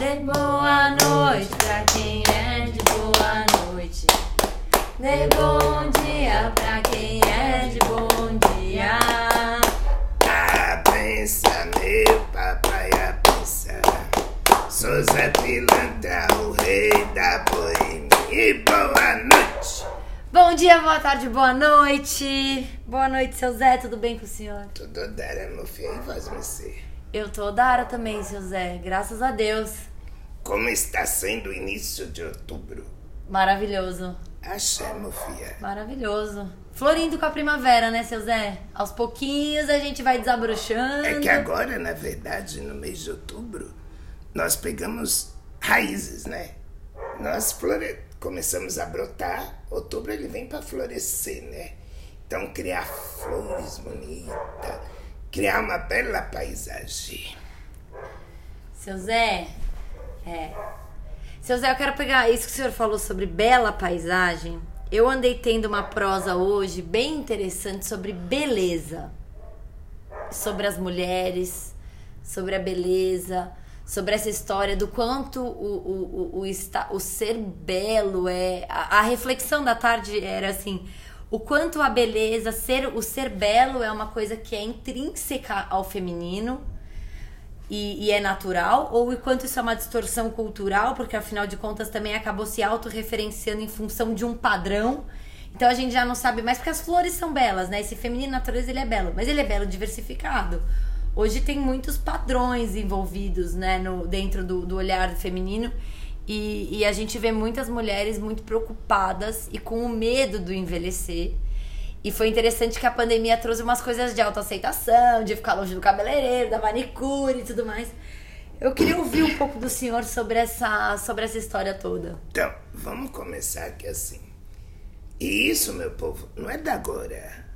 Dê boa noite pra quem é de boa noite. Dê bom dia pra quem é de bom dia. Pensa, meu papai, a pensa. Sou Zé Pilantra, o rei da boemia. E boa noite. Bom dia, boa tarde, boa noite. Boa noite, seu Zé, tudo bem com o senhor? Tudo dera, meu filho, faz você. Eu tô Dara também, seu Zé, graças a Deus. Como está sendo o início de outubro? Maravilhoso, meu filho. maravilhoso. Florindo com a primavera, né, seu Zé? Aos pouquinhos a gente vai desabrochando. É que agora, na verdade, no mês de outubro, nós pegamos raízes, né? Nós flore... começamos a brotar, outubro ele vem para florescer, né? Então, criar flores bonitas, criar uma bela paisagem. Seu Zé, é. Seu Zé, eu quero pegar isso que o senhor falou sobre bela paisagem. Eu andei tendo uma prosa hoje bem interessante sobre beleza. Sobre as mulheres, sobre a beleza, sobre essa história do quanto o, o, o, o, o ser belo é. A, a reflexão da tarde era assim: o quanto a beleza, ser, o ser belo é uma coisa que é intrínseca ao feminino e, e é natural, ou o quanto isso é uma distorção cultural, porque afinal de contas também acabou se autorreferenciando em função de um padrão. Então a gente já não sabe mais, porque as flores são belas, né? Esse feminino natureza ele é belo, mas ele é belo diversificado. Hoje tem muitos padrões envolvidos, né, no, dentro do, do olhar feminino. E, e a gente vê muitas mulheres muito preocupadas e com o medo do envelhecer. E foi interessante que a pandemia trouxe umas coisas de autoaceitação, de ficar longe do cabeleireiro, da manicure e tudo mais. Eu queria ouvir um pouco do senhor sobre essa, sobre essa história toda. Então, vamos começar aqui assim. E isso, meu povo, não é da agora.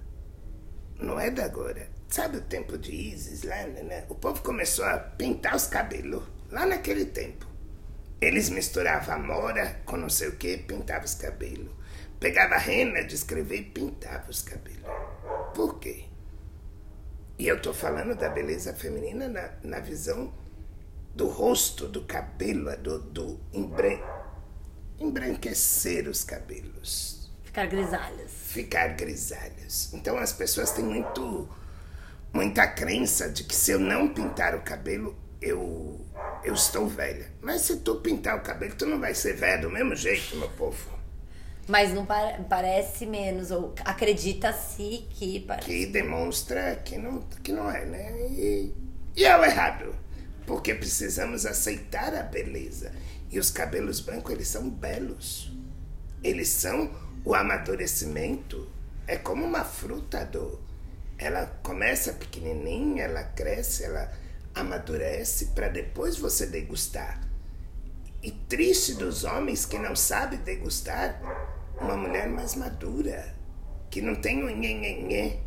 Não é da agora. Sabe o tempo de Isis lá, né? O povo começou a pintar os cabelos lá naquele tempo. Eles misturavam amora com não sei o que, pintavam os cabelos. Pegava rena de escrever e pintava os cabelos. Por quê? E eu tô falando da beleza feminina na, na visão do rosto, do cabelo, do, do embran... embranquecer os cabelos, Ficar grisalhas. ficar grisalhos. Então as pessoas têm muito muita crença de que se eu não pintar o cabelo, eu eu estou velha. Mas se tu pintar o cabelo, tu não vai ser velha do mesmo jeito, meu povo. Mas não pa- parece menos, ou acredita-se que parece. que demonstra que não, que não é, né? E, e é o errado. Porque precisamos aceitar a beleza. E os cabelos brancos, eles são belos. Eles são o amadurecimento. É como uma fruta do. Ela começa pequenininha, ela cresce, ela amadurece para depois você degustar. E triste dos homens que não sabem degustar uma mulher mais madura, que não tem o nhenhenhê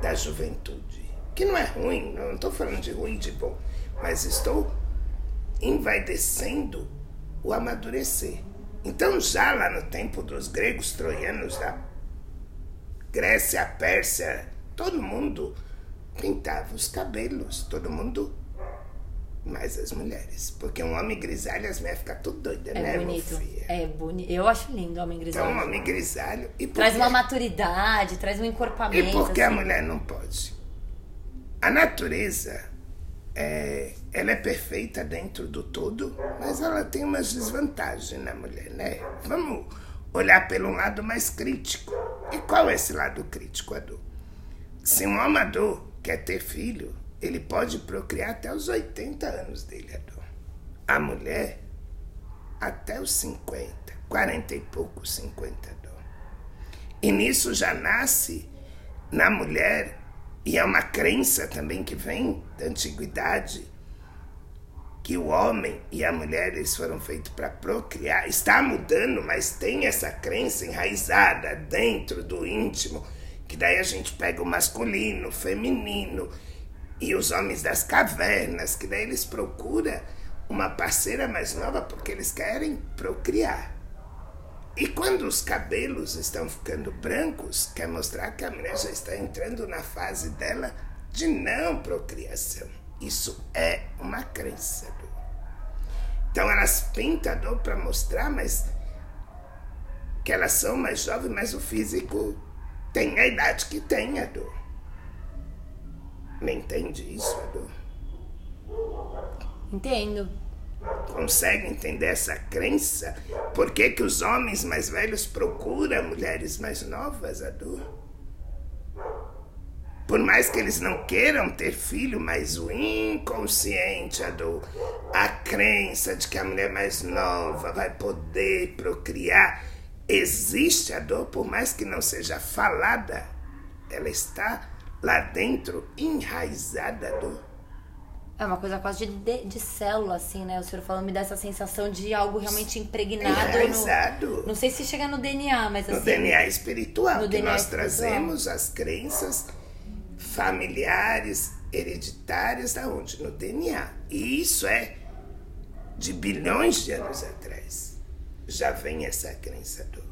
da juventude. Que não é ruim, não estou falando de ruim de bom, mas estou envaidecendo o amadurecer. Então, já lá no tempo dos gregos troianos, da Grécia, Pérsia, todo mundo pintava os cabelos, todo mundo mais as mulheres. Porque um homem grisalho, as mulheres ficam tudo doidas, É né, bonito. É bonito. Eu acho lindo o homem Então, grisalho. um homem grisalho. E Traz quê? uma maturidade, traz um encorpamento. E por que a assim. mulher não pode? A natureza, é, ela é perfeita dentro do todo, mas ela tem umas desvantagens na mulher, né? Vamos olhar pelo lado mais crítico. E qual é esse lado crítico, Adu? Se um amador quer ter filho, ele pode procriar até os 80 anos dele, Adu. A mulher, até os 50, 40 e poucos, 50, Adu. E nisso já nasce na mulher, e é uma crença também que vem da antiguidade, que o homem e a mulher eles foram feitos para procriar. Está mudando, mas tem essa crença enraizada dentro do íntimo, que daí a gente pega o masculino, o feminino e os homens das cavernas, que daí eles procuram uma parceira mais nova porque eles querem procriar. E quando os cabelos estão ficando brancos, quer mostrar que a mulher já está entrando na fase dela de não procriação. Isso é uma crença. Então elas pintam a dor para mostrar, mas que elas são mais jovens, mas o físico tem a idade que tem a dor. Não entende isso, Adu? Entendo. Consegue entender essa crença? Por que, que os homens mais velhos procuram mulheres mais novas, Adu? Por mais que eles não queiram ter filho, mas o inconsciente, Adu, a crença de que a mulher mais nova vai poder procriar, existe a dor, por mais que não seja falada, ela está lá dentro, enraizada a dor. É uma coisa quase de, de, de, célula, assim, né? O senhor falando me dá essa sensação de algo realmente impregnado. Enraizado. No, não sei se chega no DNA, mas assim. No DNA espiritual, no que DNA nós espiritual. trazemos as crenças familiares, hereditárias, da onde? No DNA. E isso é de bilhões de anos atrás. Já vem essa crença do.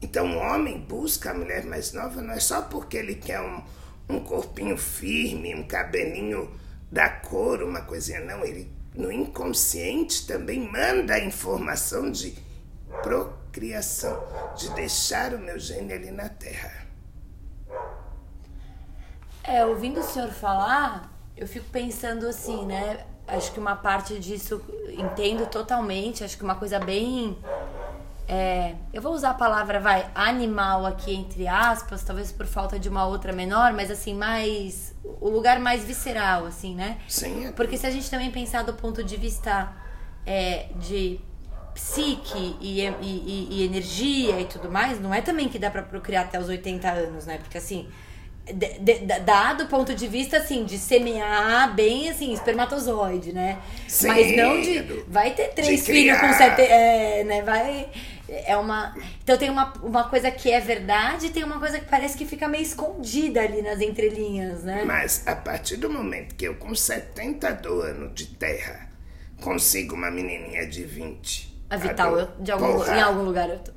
Então o homem busca a mulher mais nova não é só porque ele quer um, um corpinho firme, um cabelinho da cor, uma coisinha, não. Ele, no inconsciente, também manda a informação de procriação, de deixar o meu gene ali na Terra. É, ouvindo o senhor falar, eu fico pensando assim, né? Acho que uma parte disso entendo totalmente, acho que uma coisa bem é, eu vou usar a palavra, vai, animal aqui entre aspas, talvez por falta de uma outra menor, mas assim, mais. o lugar mais visceral, assim, né? Sim. Porque se a gente também pensar do ponto de vista é, de psique e, e, e, e, energia e tudo mais, não é também que dá para procriar até os 80 anos, né? Porque assim de, de, dado o ponto de vista assim de semear bem assim espermatozoide né? Sim, mas não de vai ter três filhos com sete é, né? Vai é uma então tem uma, uma coisa que é verdade e tem uma coisa que parece que fica meio escondida ali nas entrelinhas né? Mas a partir do momento que eu com 72 anos de terra consigo uma menininha de 20 a Vital eu, de algum, em algum lugar eu tô.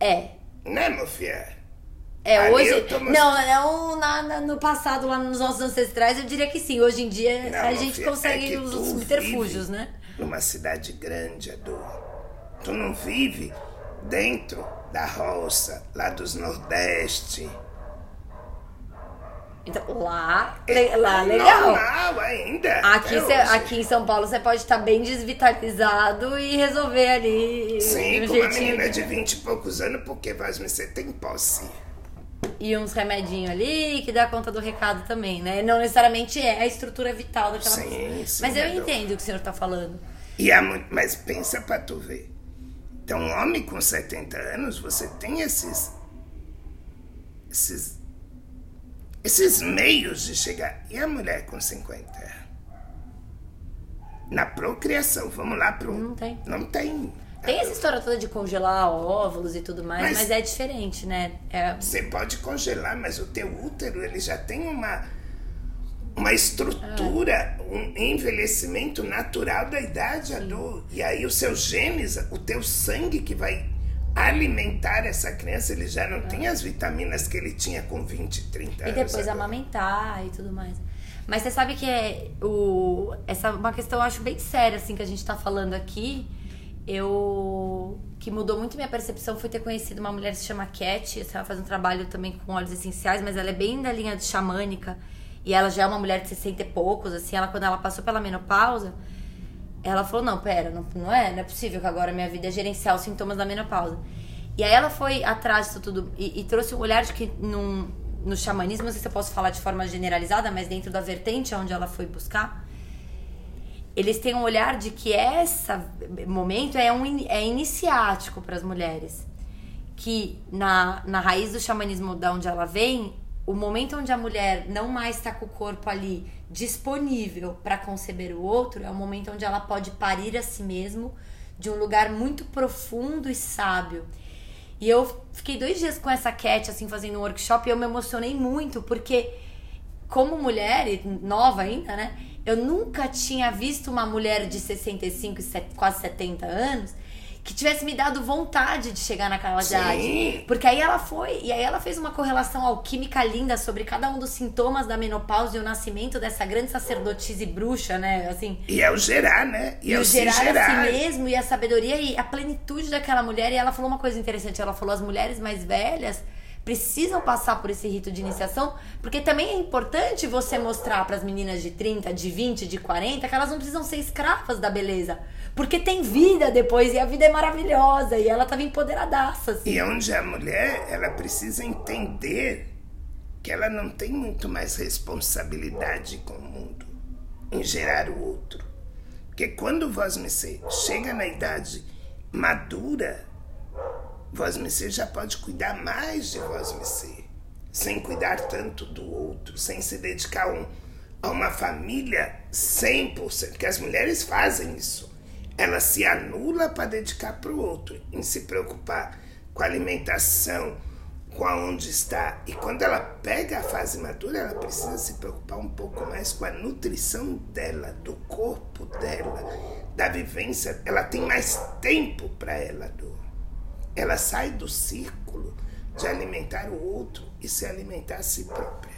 É. Né meu filho é, Ali hoje. Não, não na, na, no passado, lá nos nossos ancestrais, eu diria que sim. Hoje em dia não, a gente filho, consegue é os subterfúgios, né? Numa cidade grande, Adu. Tu não vive dentro da roça, lá dos Nordeste. Então, lá, é, lá legal. Normal ainda. Aqui, cê, aqui em São Paulo você pode estar bem desvitalizado e resolver ali. Sim, com uma menina de vinte e poucos anos, porque vai você tem posse e uns remedinhos ali que dá conta do recado também, né? Não necessariamente é a estrutura vital daquela sim, pessoa. Sim, Mas eu entendo o que o senhor está falando. E é muito, mas pensa para tu ver. Então, um homem com 70 anos, você tem esses esses esses meios de chegar. E a mulher com 50? Na procriação, vamos lá pro Não tem. Não tem. Tem essa história toda de congelar óvulos e tudo mais, mas, mas é diferente, né? É... Você pode congelar, mas o teu útero ele já tem uma uma estrutura, é. um envelhecimento natural da idade adulta. E aí os seus genes, o teu sangue que vai alimentar essa criança, ele já não é. tem as vitaminas que ele tinha com 20, 30 anos. E depois amamentar e tudo mais. Mas você sabe que é o essa é uma questão eu acho bem séria assim que a gente tá falando aqui eu que mudou muito minha percepção foi ter conhecido uma mulher que se chama Cat, ela faz um trabalho também com óleos essenciais, mas ela é bem da linha de xamânica. E ela já é uma mulher de 60 e poucos, assim, ela quando ela passou pela menopausa, ela falou: "Não, pera, não, não é, não é possível que agora minha vida é gerenciar os sintomas da menopausa". E aí ela foi atrás disso tudo e, e trouxe um olhar de que num, no xamanismo, não sei se eu posso falar de forma generalizada, mas dentro da vertente onde ela foi buscar, eles têm um olhar de que esse momento é, um, é iniciático para as mulheres. Que na, na raiz do xamanismo da onde ela vem, o momento onde a mulher não mais está com o corpo ali disponível para conceber o outro é o momento onde ela pode parir a si mesmo de um lugar muito profundo e sábio. E eu fiquei dois dias com essa Cat, assim, fazendo um workshop e eu me emocionei muito, porque como mulher, nova ainda, né? Eu nunca tinha visto uma mulher de 65, quase 70 anos que tivesse me dado vontade de chegar naquela idade. Porque aí ela foi, e aí ela fez uma correlação alquímica linda sobre cada um dos sintomas da menopausa e o nascimento dessa grande sacerdotisa e bruxa, né? Assim, E é o gerar, né? E, e é o gerar, gerar. a si mesmo e a sabedoria e a plenitude daquela mulher. E ela falou uma coisa interessante. Ela falou: as mulheres mais velhas precisam passar por esse rito de iniciação, porque também é importante você mostrar para as meninas de 30, de 20, de 40 que elas não precisam ser escravas da beleza. Porque tem vida depois e a vida é maravilhosa e ela tava empoderadaça. Assim. E onde a mulher, ela precisa entender que ela não tem muito mais responsabilidade com o mundo em gerar o outro. Porque quando vós me chega na idade madura, vós me já pode cuidar mais de vós me sem cuidar tanto do outro, sem se dedicar um, a uma família 100%, porque as mulheres fazem isso. Ela se anula para dedicar para o outro, em se preocupar com a alimentação, com aonde está. E quando ela pega a fase madura, ela precisa se preocupar um pouco mais com a nutrição dela, do corpo dela, da vivência. Ela tem mais tempo para ela, do. Ela sai do círculo de alimentar o outro e se alimentar a si própria.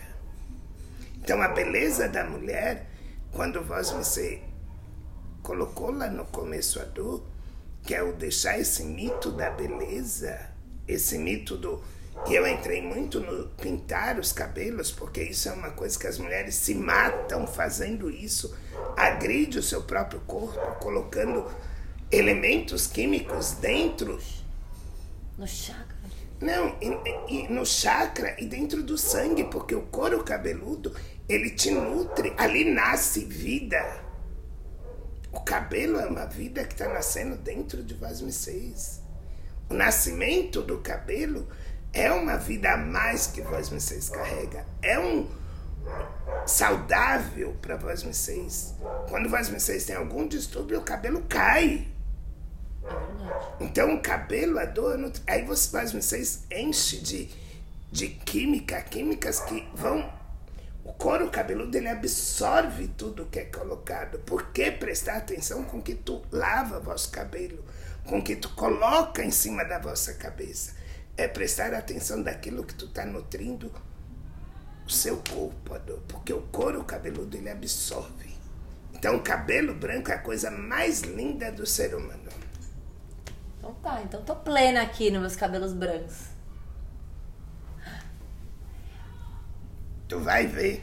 Então a beleza da mulher, quando vós você colocou lá no começo a dor, que é o deixar esse mito da beleza, esse mito do e eu entrei muito no pintar os cabelos, porque isso é uma coisa que as mulheres se matam fazendo isso, agride o seu próprio corpo, colocando elementos químicos dentro. No chakra. Não, e, e no chakra e dentro do sangue, porque o couro cabeludo, ele te nutre, ali nasce vida. O cabelo é uma vida que está nascendo dentro de vós vocês. O nascimento do cabelo é uma vida a mais que vós vocês carrega. É um saudável para vós vocês. Quando vós vocês têm algum distúrbio, o cabelo cai. Então o cabelo, a dor, aí você, vós vocês enche de, de química, químicas que vão o couro cabeludo ele absorve tudo que é colocado. Por que prestar atenção com que tu lava vosso cabelo? Com que tu coloca em cima da vossa cabeça? É prestar atenção daquilo que tu está nutrindo o seu corpo, Ador, porque o couro cabeludo ele absorve. Então o cabelo branco é a coisa mais linda do ser humano. Então tá, então tô plena aqui nos meus cabelos brancos. tu vai ver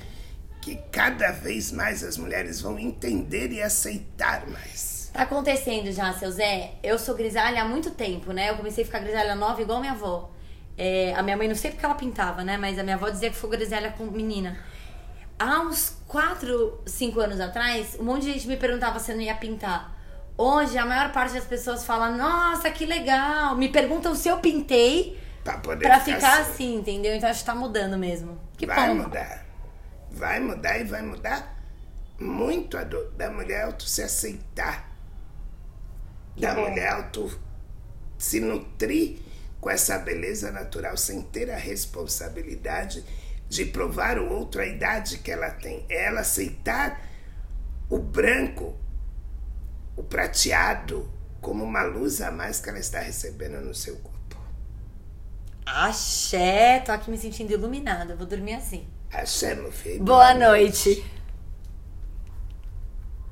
que cada vez mais as mulheres vão entender e aceitar mais. Tá acontecendo já, seu Zé. Eu sou grisalha há muito tempo, né? Eu comecei a ficar grisalha nova igual minha avó. É, a minha mãe não sei porque ela pintava, né? Mas a minha avó dizia que foi grisalha com menina. Há uns 4, 5 anos atrás, um monte de gente me perguntava se eu não ia pintar. Hoje, a maior parte das pessoas fala: Nossa, que legal! Me perguntam se eu pintei Pra poder pra ficar ficar assim. assim, entendeu? Então acho que tá mudando mesmo. Que vai bom. mudar. Vai mudar e vai mudar muito a dor da mulher auto se aceitar. da bom. mulher auto se nutrir com essa beleza natural sem ter a responsabilidade de provar ao outro a idade que ela tem. É ela aceitar o branco, o prateado, como uma luz a mais que ela está recebendo no seu corpo. Axé, tô aqui me sentindo iluminada. Vou dormir assim. Achei, meu filho. Boa noite.